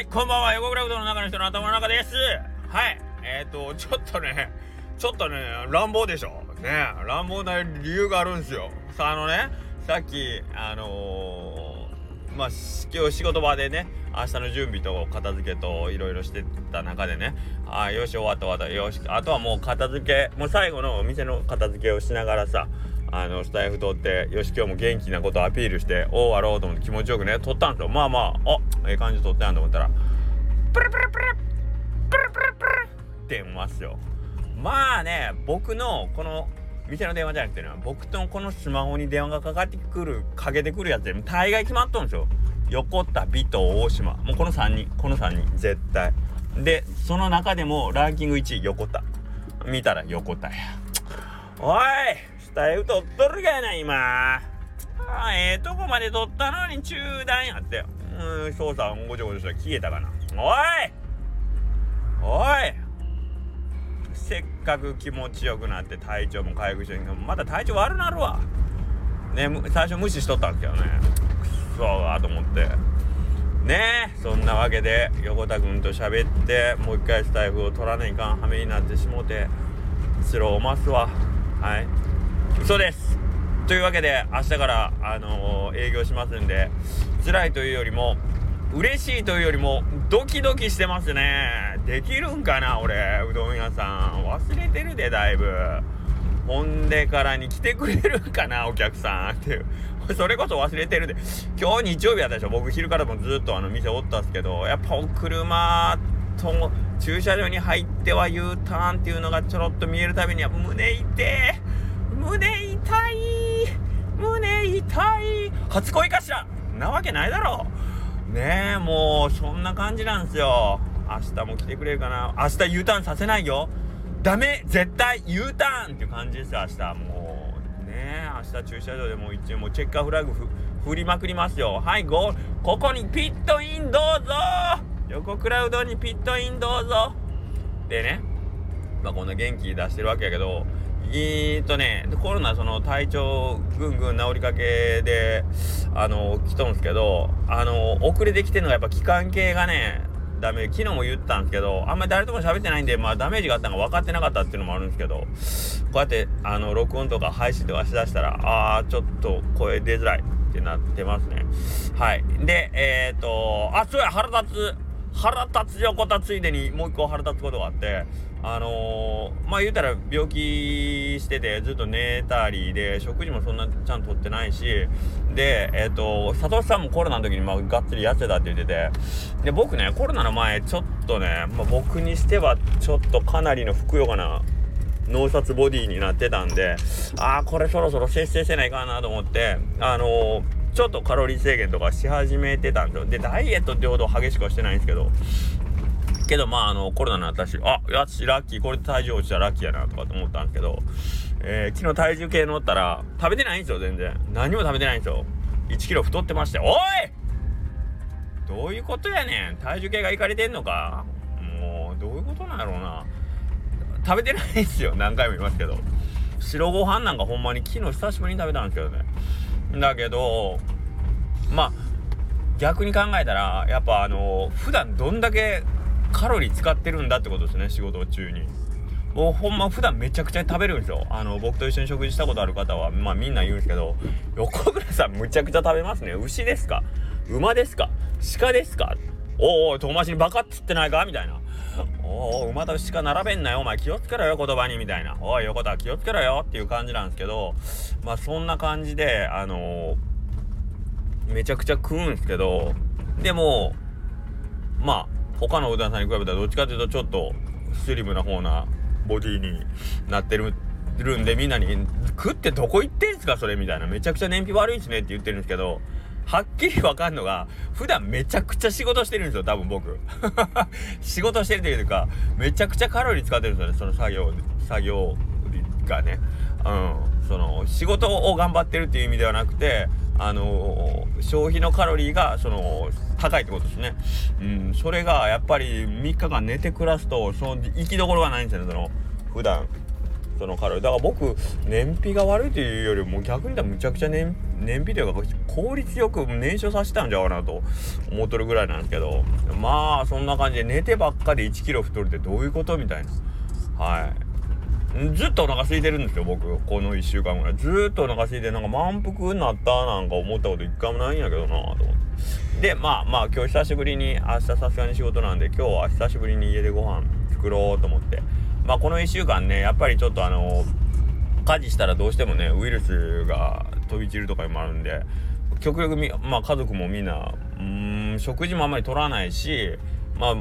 はい、こんばんは。横倉うどんの中の人の頭の中です。はい。えっ、ー、と、ちょっとね、ちょっとね、乱暴でしょ。ね、乱暴な理由があるんですよ。さあ、のね、さっき、あのー、まあ、今日仕事場でね、明日の準備と片付けといろいろしてた中でね、ああ、よし、終わった終わった、よし、あとはもう片付け、もう最後のお店の片付けをしながらさ、あのスタイフ通ってよし今日も元気なことアピールしておうあろうと思って気持ちよくね撮ったんですよ。まあまああええ感じ撮ったやんと思ったら。プルプルプルプルプルプルってますよ。まあね僕のこの店の電話じゃなくてね僕とこのスマホに電話がかかってくるかけてくるやつで大概決まっとるんですよ。横田美と大島。もうこの3人。この3人。絶対。でその中でもランキング1位横田。見たら横田や。おい！スタイフ取っとるがな、今。あええ、とこまで取ったのに中断やって。うん、翔さんごちょごちょしたら消えたかな。おいおいせっかく気持ちよくなって体調も回復してんけど、また体調悪なるわ。ね、最初無視しとったんですけどね。くそーと思って。ねそんなわけで横田君と喋ってもう一回スタイフを取らないかんはめになってしもてスローますわはい嘘です。というわけで明日からあのー、営業しますんで辛いというよりも嬉しいというよりもドキドキしてますね。できるんかな俺うどん屋さん。忘れてるでだいぶ。ほんでからに来てくれるかなお客さん。っていう。それこそ忘れてるで。今日日曜日やったでしょ。僕昼からもずっとあの店おったんすけどやっぱお車と駐車場に入っては U ターンっていうのがちょろっと見えるたびには胸痛え胸痛い。胸痛い。初恋かしら。なわけないだろ。ねえもうそんな感じなんですよ。明日も来てくれるかな。明日 U ターンさせないよ。ダメ絶対 U ターンっていう感じですよ明日。もうねえ明日駐車場でもう一応もうチェッカーフラグ振りまくりますよ。はいゴール。ここにピットインどうぞ。横クラウドにピットインどうぞ。でねまあこんな元気出してるわけやけどえー、っとね、コロナその体調ぐんぐん治りかけで、あの、来とんすけど、あの、遅れてきてんのがやっぱ期間系がね、ダメ。昨日も言ったんですけど、あんまり誰とも喋ってないんで、まあダメージがあったのが分かってなかったっていうのもあるんですけど、こうやって、あの、録音とか配信とかしだしたら、あー、ちょっと声出づらいってなってますね。はい。で、えー、っと、あ、そうや、腹立つ。腹立つ横田ついでにもう一個腹立つことがあって、あのー、まあ言うたら病気しててずっと寝たりで食事もそんなちゃんととってないしでえっ、ー、と佐藤さんもコロナの時にまあがっつり痩せたって言っててで僕ねコロナの前ちょっとね、まあ、僕にしてはちょっとかなりのふくよかな脳札ボディになってたんでああこれそろそろ節制せないかなと思ってあのー、ちょっとカロリー制限とかし始めてたんですよ。でダイエットってほど激しくはしてないんですけどけどまああのコロナになったしあやしラッキーこれで体重落ちたらラッキーやなとかと思ったんですけど、えー、昨日体重計乗ったら食べてないんですよ全然。何も食べてないんですよ。1キロ太ってましておい!どういうことやねん。体重計がいかれてんのか。もうどういうことなんやろうな。食べてないんですよ。何回も言いますけど。白ご飯なんかほんまに昨日久しぶりに食べたんですけどね。だけどまあ逆に考えたらやっぱあの普段どんだけカロリー使ってるんだってことですね仕事中に。もうほんま普段めちゃくちゃ食べるんですよ。あの僕と一緒に食事したことある方はまあみんな言うんですけど横倉さんむちゃくちゃ食べますね。牛ですか？馬ですか？鹿ですか？おお遠回しにバカっつってないか？みたいな。おお馬と鹿並べんなよ。お前気をつけろよ言葉に。みたいな。おい横田気をつけろよ。っていう感じなんですけどまあそんな感じであのー、めちゃくちゃ食うんですけどでもまあ他のうどんさんに比べたらどっちかというとちょっとスリムな方なボディになってるるんでみんなに「食ってどこ行ってんすか？それ」みたいなめちゃくちゃ燃費悪いっすねって言ってるんですけどはっきりわかんのが普段めちゃくちゃ仕事してるんですよ。多分僕。仕事してるというかめちゃくちゃカロリー使ってるんですよね。その作業作業がね。うん。その仕事を頑張ってるっていう意味ではなくてあのー、消費のカロリーがその高いってことですね。うん、それがやっぱり3日間寝て暮らすとその行きどころがないんですよねその普段そのカロリーだから僕燃費が悪いというよりも逆に言ったらむちゃくちゃ燃燃費というか効率よく燃焼させたんじゃうかなと思っとるぐらいなんですけど。まあそんな感じで寝てばっかり1キロ太るってどういうことみたいな。はい。ずっとお腹空いてるんですよ僕。この1週間ぐらい。ずっとお腹空いてなんか満腹になったなんか思ったこと一回もないんやけどなと思って。でまあまあ今日久しぶりに明日さすがに仕事なんで今日は久しぶりに家でご飯作ろうと思って。まあこの1週間ねやっぱりちょっとあの家事したらどうしてもねウイルスが飛び散るとかにもあるんで極力み、まあ、家族もみんなうん食事もあんまり取らないしまあ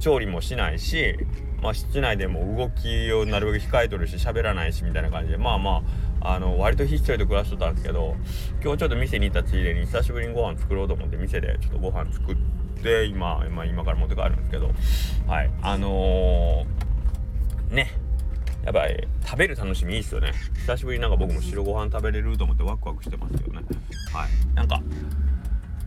調理もしないし、まあ、室内でも動きをなるべく控えとるし喋らないしみたいな感じで。まあまああの割とひっそりと暮らしとったんですけど今日ちょっと店に行ったついでに久しぶりにご飯作ろうと思って店でちょっとご飯作って今、まあ、今から持って帰るんですけど。はいあのー、ねやっぱり食べる楽しみいいっすよね。久しぶりになんか僕も白ご飯食べれると思ってワクワクしてますけどね。はいなんか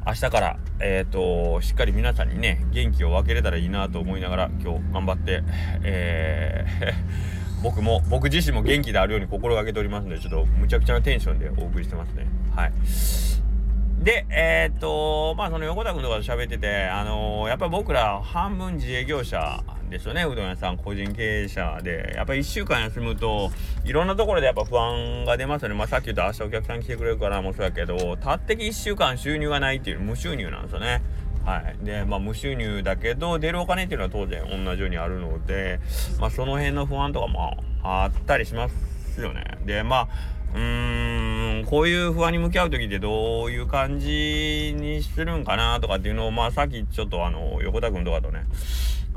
明日からえっ、ー、としっかり皆さんにね元気を分けれたらいいなと思いながら今日頑張ってえー、僕も僕自身も元気であるように心がけておりますのでちょっとむちゃくちゃなテンションでお送りしてますね。はい。で、えー、っと、まあ、その横田君とかと喋ってて、あのー、やっぱり僕ら半分自営業者ですよねうどん屋さん。個人経営者でやっぱり1週間休むといろんなところでやっぱ不安が出ますよね。まあさっき言った明日お客さん来てくれるからもそうやけどたってき1週間収入がないっていう無収入なんですよね。はい。でまあ無収入だけど出るお金っていうのは当然同じようにあるのでまあその辺の不安とかもあったりしますよね。でまあうーんこういう不安に向き合う時ってどういう感じにするんかなとかっていうのをまあさっきちょっとあの横田君とかとね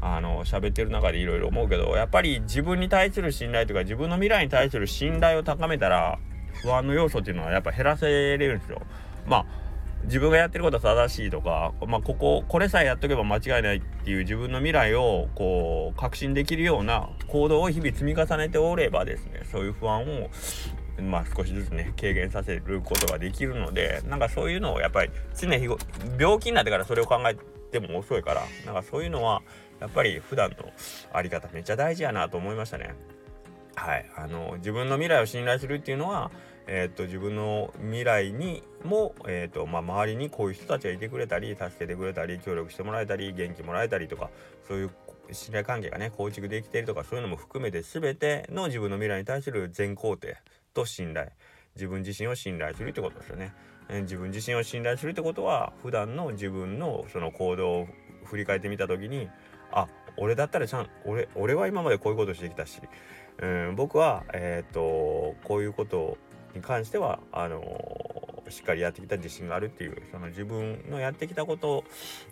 あの喋ってる中でいろいろ思うけどやっぱり自分に対する信頼とか自分の未来に対する信頼を高めたら不安の要素っていうのはやっぱ減らせれるんですよ。まあ自分がやってることは正しいとか、まあ、こここれさえやっとけば間違いないっていう自分の未来をこう確信できるような行動を日々積み重ねておればですねそういう不安をまあ少しずつね軽減させることができるのでなんかそういうのをやっぱり常日頃病気になってからそれを考えても遅いからなんかそういうのはやっぱり普段のあり方めっちゃ大事やなと思いましたね。はい、あの自分の未来を信頼するっていうのは、えー、っと自分の未来にも、えー、っとまあ、周りにこういう人たちがいてくれたり助けてくれたり協力してもらえたり元気もらえたりとかそういう信頼関係がね構築できているとかそういうのも含めて全ての自分の未来に対する全肯定と信頼自分自身を信頼するってことですよね。自分自身を信頼するってことは普段の自分のその行動を振り返ってみた時にあ俺だったらちゃん俺俺は今までこういうことしてきたし、うん、僕はえっ、とこういうことに関してはあのー、しっかりやってきた自信があるっていうその自分のやってきたこと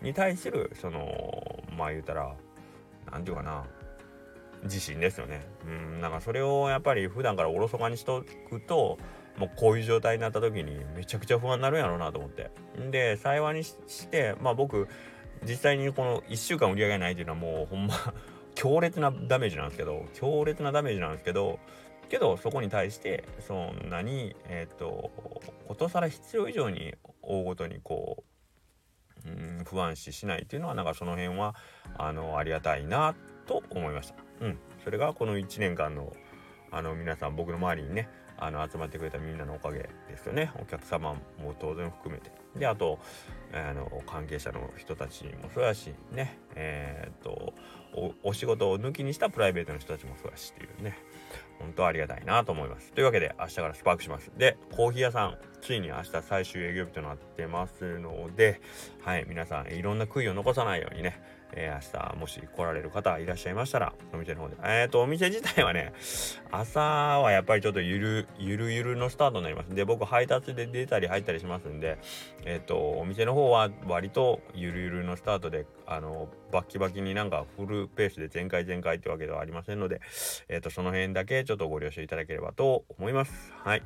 に対するそのまあ言うたら何て言うかな自信ですよね。うんなんかそれをやっぱり普段からおろそかにしとくともうこういう状態になった時にめちゃくちゃ不安になるんやろうなと思って。で幸いにしてまあ僕実際にこの1週間売り上げないっていうのはもうほんま 強烈なダメージなんですけど強烈なダメージなんですけどけどそこに対してそんなにえっ、とことさら必要以上に大ごとにこう、うん、不安視しないっていうのはなんかその辺はあのありがたいなと思いました。うん、それがこの1年間のあの皆さん僕の周りにねあの集まってくれたみんなのおかげ。ですよね。お客様も当然含めて。であとあの関係者の人たちもそうやしね。えー、っとお仕事を抜きにしたプライベートの人たちもそうやしっていうね。本当ありがたいなと思います。というわけで明日からスパークします。でコーヒー屋さんついに明日最終営業日となってますのではい皆さんいろんな悔いを残さないようにね。えー、明日もし来られる方いらっしゃいましたらお店の方で。えっ、とお店自体はね朝はやっぱりちょっとゆるゆるゆるのスタートになります。で僕配達で出たり入ったりしますんでえっ、とお店の方は割とゆるゆるのスタートであのバッキバキになんかフルペースで全開全開ってわけではありませんのでえっ、とその辺だけちょっとご了承いただければと思います。はい。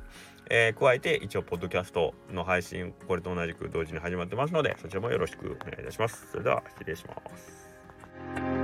えー、加えて一応ポッドキャストの配信これと同じく同時に始まってますのでそちらもよろしくお願いいたします。それでは失礼します。